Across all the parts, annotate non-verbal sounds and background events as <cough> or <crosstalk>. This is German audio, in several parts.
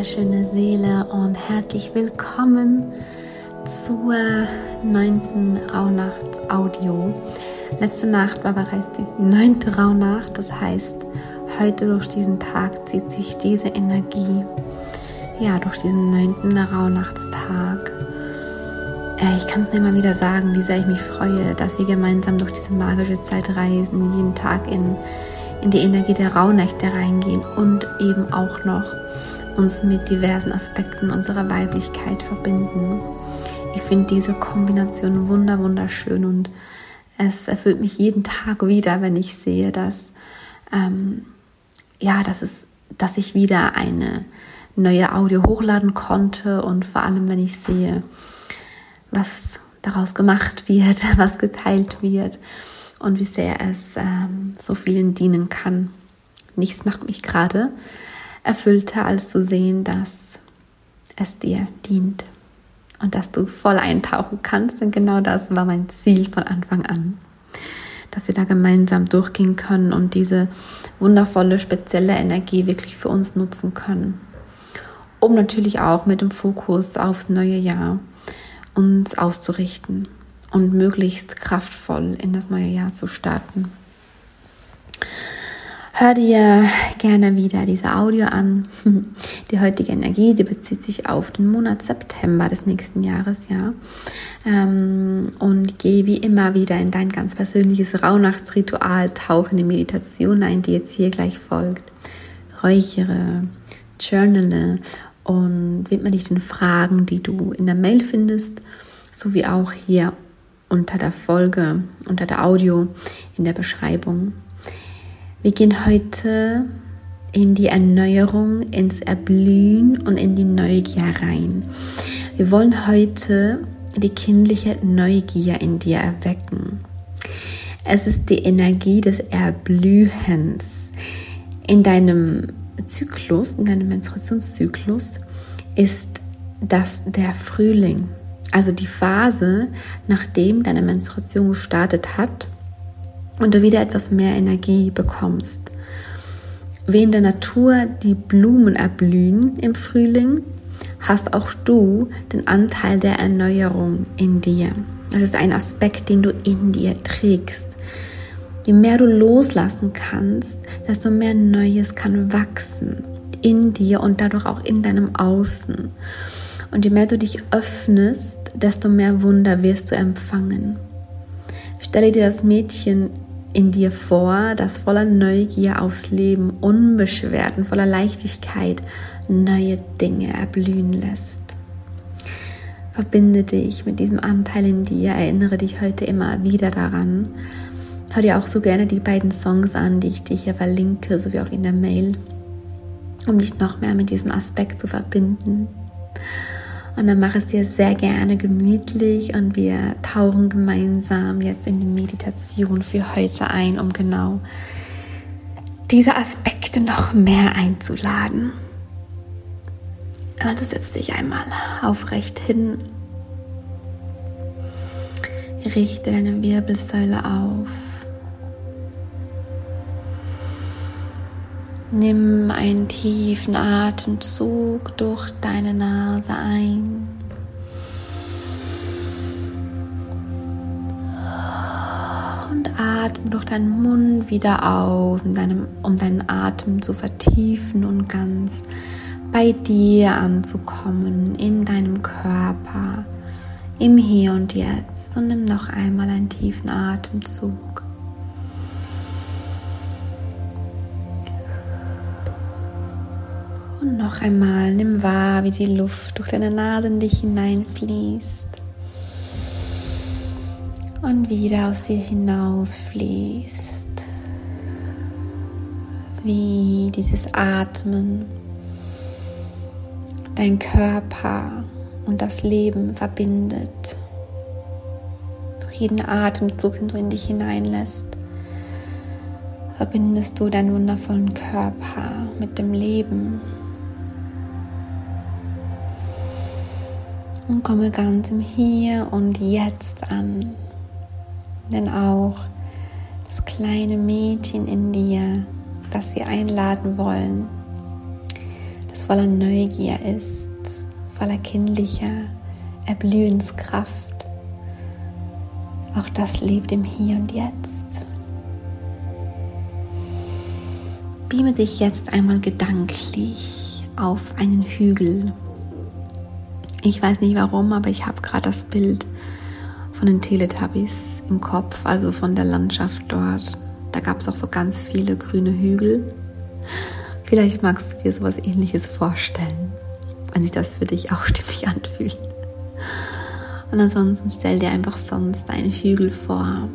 wunderschöne Seele und herzlich willkommen zur neunten Rauhnachts-Audio. Letzte Nacht war bereits die neunte Rauhnacht, das heißt, heute durch diesen Tag zieht sich diese Energie, ja, durch diesen neunten Rauhnachtstag. Äh, ich kann es nicht mal wieder sagen, wie sehr ich mich freue, dass wir gemeinsam durch diese magische Zeit reisen, jeden Tag in in die Energie der Rauhnächte reingehen und eben auch noch uns mit diversen Aspekten unserer Weiblichkeit verbinden. Ich finde diese Kombination wunder wunderschön und es erfüllt mich jeden Tag wieder, wenn ich sehe, dass ähm, ja, dass es, dass ich wieder eine neue Audio hochladen konnte und vor allem, wenn ich sehe, was daraus gemacht wird, <laughs> was geteilt wird und wie sehr es ähm, so vielen dienen kann. Nichts macht mich gerade erfüllter, als zu sehen, dass es dir dient und dass du voll eintauchen kannst. Denn genau das war mein Ziel von Anfang an. Dass wir da gemeinsam durchgehen können und diese wundervolle, spezielle Energie wirklich für uns nutzen können. Um natürlich auch mit dem Fokus aufs neue Jahr uns auszurichten und möglichst kraftvoll in das neue Jahr zu starten. Hör dir gerne wieder diese Audio an. <laughs> Die heutige Energie, die bezieht sich auf den Monat September des nächsten Jahres, ja. Ähm, und geh wie immer wieder in dein ganz persönliches Rauhnachtsritual, tauche in die Meditation ein, die jetzt hier gleich folgt. Räuchere, journale und widme dich den Fragen, die du in der Mail findest, sowie auch hier unter der Folge, unter der Audio in der Beschreibung. Wir gehen heute in die Erneuerung, ins Erblühen und in die Neugier rein. Wir wollen heute die kindliche Neugier in dir erwecken. Es ist die Energie des Erblühens. In deinem Zyklus, in deinem Menstruationszyklus ist das der Frühling. Also die Phase, nachdem deine Menstruation gestartet hat und du wieder etwas mehr Energie bekommst. Wie in der Natur die Blumen erblühen im Frühling, hast auch du den Anteil der Erneuerung in dir. Das ist ein Aspekt, den du in dir trägst. Je mehr du loslassen kannst, desto mehr Neues kann wachsen in dir und dadurch auch in deinem Außen. Und je mehr du dich öffnest, desto mehr Wunder wirst du empfangen. Stelle dir das Mädchen in dir vor, das voller Neugier aufs Leben, unbeschwert und voller Leichtigkeit neue Dinge erblühen lässt. Verbinde dich mit diesem Anteil in dir, erinnere dich heute immer wieder daran. Hör dir auch so gerne die beiden Songs an, die ich dir hier verlinke, sowie auch in der Mail, um dich noch mehr mit diesem Aspekt zu verbinden. Und dann mach es dir sehr gerne gemütlich und wir tauchen gemeinsam jetzt in die Meditation für heute ein, um genau diese Aspekte noch mehr einzuladen. Also setz dich einmal aufrecht hin. Richte deine Wirbelsäule auf. Nimm einen tiefen Atemzug durch deine Nase ein. Und atme durch deinen Mund wieder aus, um, deinen Atem zu vertiefen und ganz bei dir anzukommen, in deinem Körper, im Hier und Jetzt. Und nimm noch einmal einen tiefen Atemzug. Und noch einmal nimm wahr, wie die Luft durch deine Nase in dich hineinfließt und wieder aus dir hinausfließt. Wie dieses Atmen dein Körper und das Leben verbindet. Durch jeden Atemzug, den du in dich hineinlässt, verbindest du deinen wundervollen Körper mit dem Leben und komme ganz im Hier und Jetzt an. Denn auch das kleine Mädchen in dir, das wir einladen wollen, das voller Neugier ist, voller kindlicher Erblühenskraft. Auch das lebt im Hier und Jetzt. Beame dich jetzt einmal gedanklich auf einen Hügel. Ich weiß nicht warum, aber ich habe gerade das Bild von den Teletubbies im Kopf, also von der Landschaft dort. Da gab es auch so ganz viele grüne Hügel. Vielleicht magst du dir sowas ähnliches vorstellen, wenn sich das für dich auch <laughs> stimmig anfühlt. Und ansonsten stell dir einfach sonst einen Hügel vor.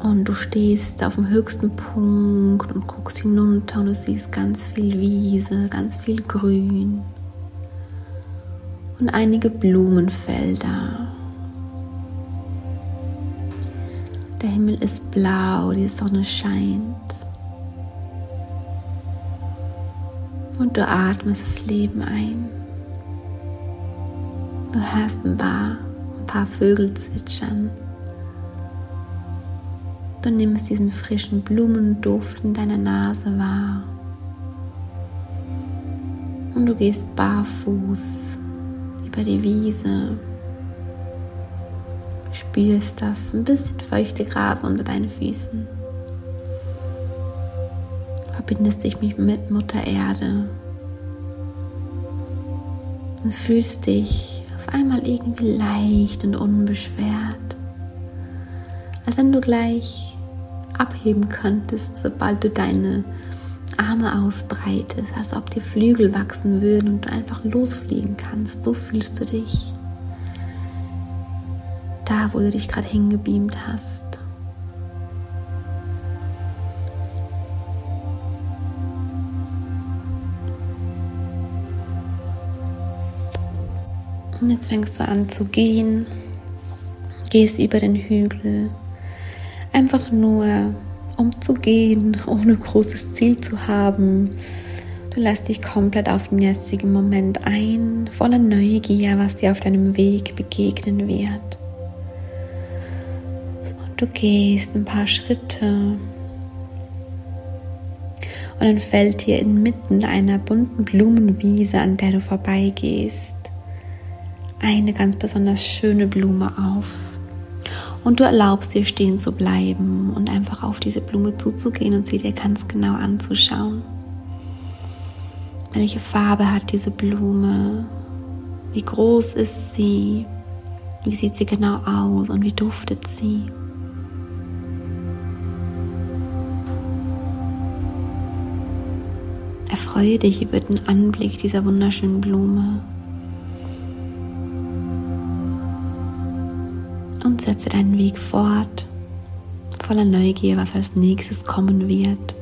Und du stehst auf dem höchsten Punkt und guckst hinunter und du siehst ganz viel Wiese, ganz viel Grün und einige Blumenfelder. Der Himmel ist blau, die Sonne scheint. Und du atmest das Leben ein. Du hörst ein paar, ein paar Vögel zwitschern. Du nimmst diesen frischen Blumenduft in deiner Nase wahr. Und du gehst barfuß über die Wiese. Spürst das ein bisschen feuchte Gras unter deinen Füßen. Verbindest dich mit Mutter Erde und fühlst dich auf einmal irgendwie leicht und unbeschwert, als wenn du gleich abheben könntest, sobald du deine Arme ausbreitest, als ob dir Flügel wachsen würden und du einfach losfliegen kannst. So fühlst du dich. Da, wo du dich gerade hingebeamt hast. Und jetzt fängst du an zu gehen, gehst über den Hügel, einfach nur um zu gehen, ohne großes Ziel zu haben. Du lässt dich komplett auf den jetzigen Moment ein, voller Neugier, was dir auf deinem Weg begegnen wird. Und du gehst ein paar Schritte und dann fällt dir inmitten einer bunten Blumenwiese, an der du vorbeigehst, eine ganz besonders schöne Blume auf. Und du erlaubst dir stehen zu bleiben und einfach auf diese Blume zuzugehen und sie dir ganz genau anzuschauen. Welche Farbe hat diese Blume? Wie groß ist sie? Wie sieht sie genau aus und wie duftet sie? Erfreue dich über den Anblick dieser wunderschönen Blume. Setze deinen Weg fort, voller Neugier, was als nächstes kommen wird.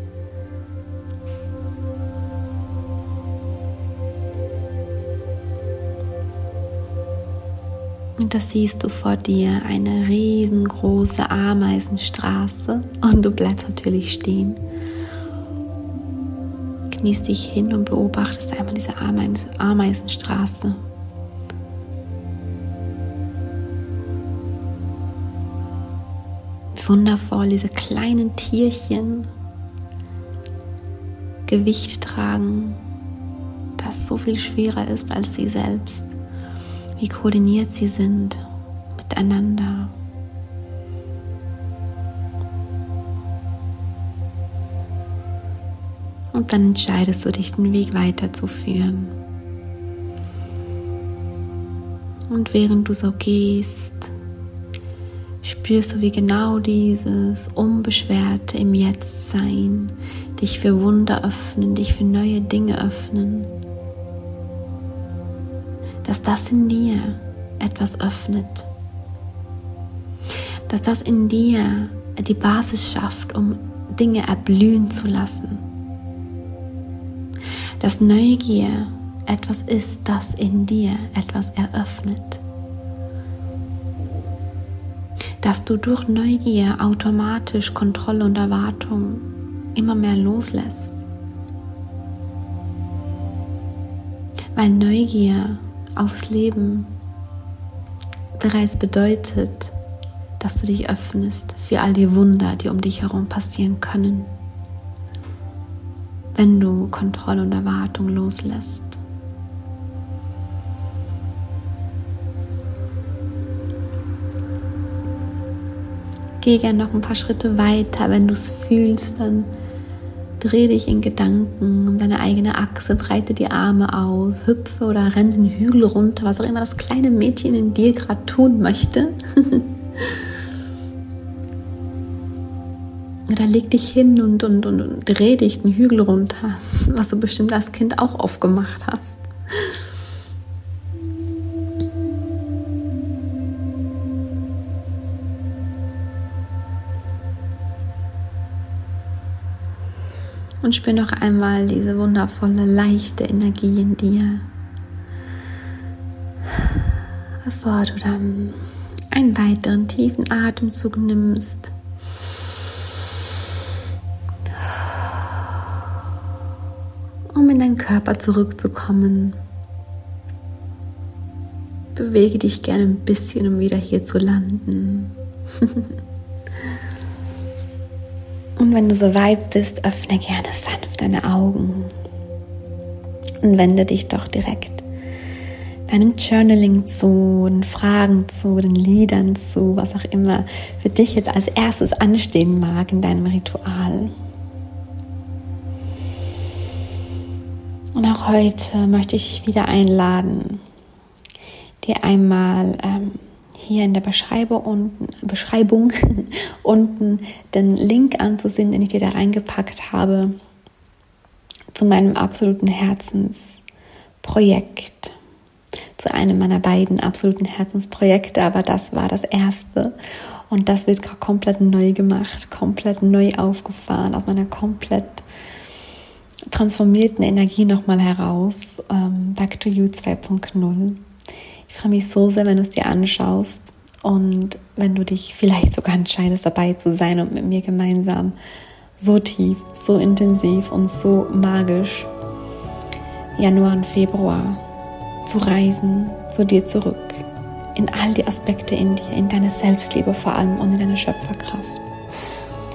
Und da siehst du vor dir eine riesengroße Ameisenstraße und du bleibst natürlich stehen. Genieß dich hin und beobachtest einmal diese Ameisenstraße. Wundervoll diese kleinen Tierchen Gewicht tragen, das so viel schwerer ist als sie selbst. Wie koordiniert sie sind miteinander. Und dann entscheidest du dich, den Weg weiterzuführen. Und während du so gehst, spürst du, wie genau dieses Unbeschwerte im Jetzt-Sein dich für Wunder öffnen, dich für neue Dinge öffnen. Dass das in dir etwas öffnet. Dass das in dir die Basis schafft, um Dinge erblühen zu lassen. Dass Neugier etwas ist, das in dir etwas eröffnet dass du durch Neugier automatisch Kontrolle und Erwartung immer mehr loslässt. Weil Neugier aufs Leben bereits bedeutet, dass du dich öffnest für all die Wunder, die um dich herum passieren können. wenn du Kontrolle und Erwartung loslässt. Geh gerne noch ein paar Schritte weiter. Wenn du es fühlst, dann dreh dich in Gedanken um deine eigene Achse, breite die Arme aus, hüpfe oder renn den Hügel runter, was auch immer das kleine Mädchen in dir gerade tun möchte. <laughs> Oder leg dich hin und, und, und, und dreh dich den Hügel runter, was du bestimmt als Kind auch oft gemacht hast. Und spür noch einmal diese wundervolle, leichte Energie in dir. Bevor du dann einen weiteren tiefen Atemzug nimmst. Um in deinen Körper zurückzukommen. Bewege dich gerne ein bisschen, um wieder hier zu landen. <laughs> Wenn du so weit bist, öffne gerne sanft deine Augen und wende dich doch direkt deinem Journaling zu, den Fragen zu, den Liedern zu, was auch immer für dich jetzt als erstes anstehen mag in deinem Ritual. Und auch heute möchte ich dich wieder einladen, dir einmal ähm, hier in der Beschreibung unten, <laughs> Beschreibung unten den Link anzusehen, den ich dir da reingepackt habe zu meinem absoluten Herzensprojekt, zu einem meiner beiden absoluten Herzensprojekte, aber das war das erste. Und das wird komplett neu gemacht, komplett neu aufgefahren, aus meiner komplett transformierten Energie nochmal heraus, ähm, Back to You 2.0. Ich freue mich so sehr, wenn du es dir anschaust und wenn du dich vielleicht sogar entscheidest, dabei zu sein und mit mir gemeinsam so tief, so intensiv und so magisch Januar und Februar zu reisen, zu dir zurück, in all die Aspekte in dir, in deine Selbstliebe vor allem und in deine Schöpferkraft.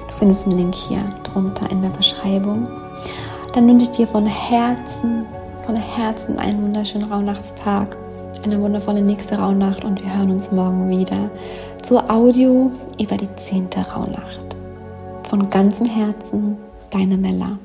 Du findest einen Link hier drunter in der Beschreibung. Dann wünsche ich dir von Herzen, von Herzen einen wunderschönen Rauhnachtstag eine wundervolle nächste Rauhnacht und wir hören uns morgen wieder zur Audio über die zehnte Rauhnacht. Von ganzem Herzen, deine Mella.